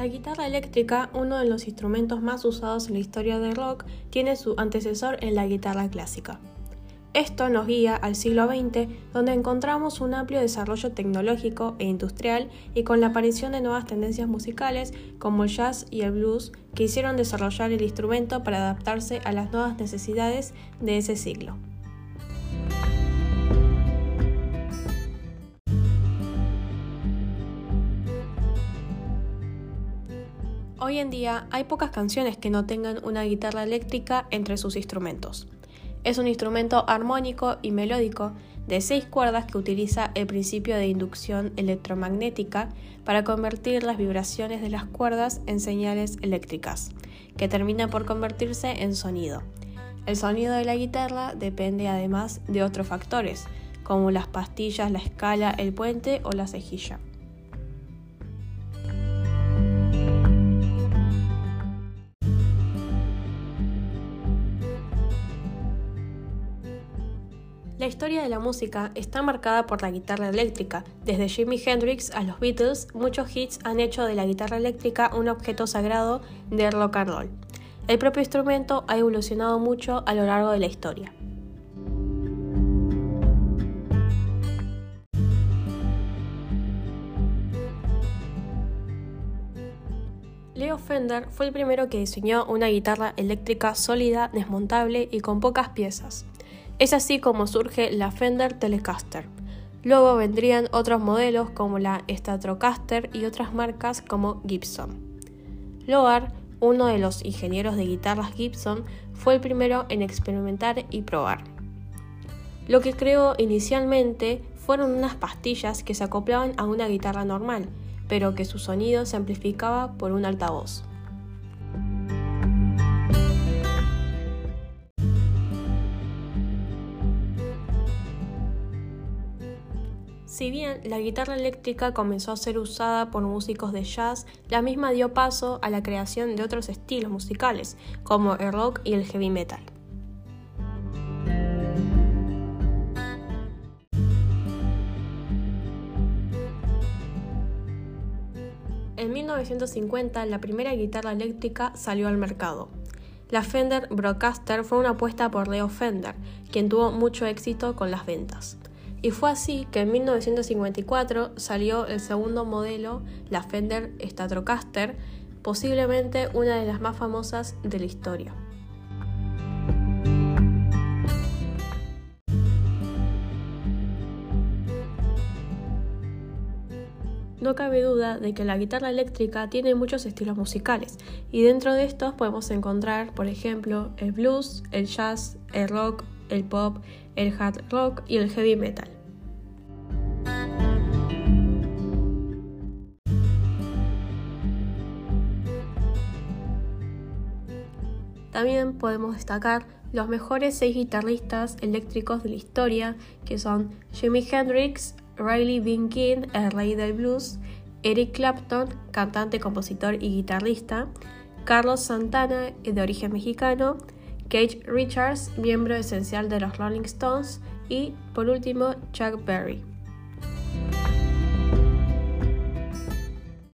La guitarra eléctrica, uno de los instrumentos más usados en la historia del rock, tiene su antecesor en la guitarra clásica. Esto nos guía al siglo XX, donde encontramos un amplio desarrollo tecnológico e industrial y con la aparición de nuevas tendencias musicales como el jazz y el blues que hicieron desarrollar el instrumento para adaptarse a las nuevas necesidades de ese siglo. Hoy en día hay pocas canciones que no tengan una guitarra eléctrica entre sus instrumentos. Es un instrumento armónico y melódico de seis cuerdas que utiliza el principio de inducción electromagnética para convertir las vibraciones de las cuerdas en señales eléctricas, que terminan por convertirse en sonido. El sonido de la guitarra depende además de otros factores, como las pastillas, la escala, el puente o la cejilla. La historia de la música está marcada por la guitarra eléctrica. Desde Jimi Hendrix a los Beatles, muchos hits han hecho de la guitarra eléctrica un objeto sagrado del rock and roll. El propio instrumento ha evolucionado mucho a lo largo de la historia. Leo Fender fue el primero que diseñó una guitarra eléctrica sólida, desmontable y con pocas piezas. Es así como surge la Fender Telecaster. Luego vendrían otros modelos como la Stratocaster y otras marcas como Gibson. Loar, uno de los ingenieros de guitarras Gibson, fue el primero en experimentar y probar. Lo que creó inicialmente fueron unas pastillas que se acoplaban a una guitarra normal, pero que su sonido se amplificaba por un altavoz. Si bien la guitarra eléctrica comenzó a ser usada por músicos de jazz, la misma dio paso a la creación de otros estilos musicales, como el rock y el heavy metal. En 1950, la primera guitarra eléctrica salió al mercado. La Fender Broadcaster fue una apuesta por Leo Fender, quien tuvo mucho éxito con las ventas. Y fue así que en 1954 salió el segundo modelo, la Fender Stratocaster, posiblemente una de las más famosas de la historia. No cabe duda de que la guitarra eléctrica tiene muchos estilos musicales y dentro de estos podemos encontrar, por ejemplo, el blues, el jazz, el rock, el pop, el hard rock y el heavy metal. También podemos destacar los mejores seis guitarristas eléctricos de la historia, que son Jimi Hendrix, Riley Bean King, el rey del blues, Eric Clapton, cantante, compositor y guitarrista, Carlos Santana, de origen mexicano, Cage Richards, miembro esencial de los Rolling Stones, y por último Chuck Berry.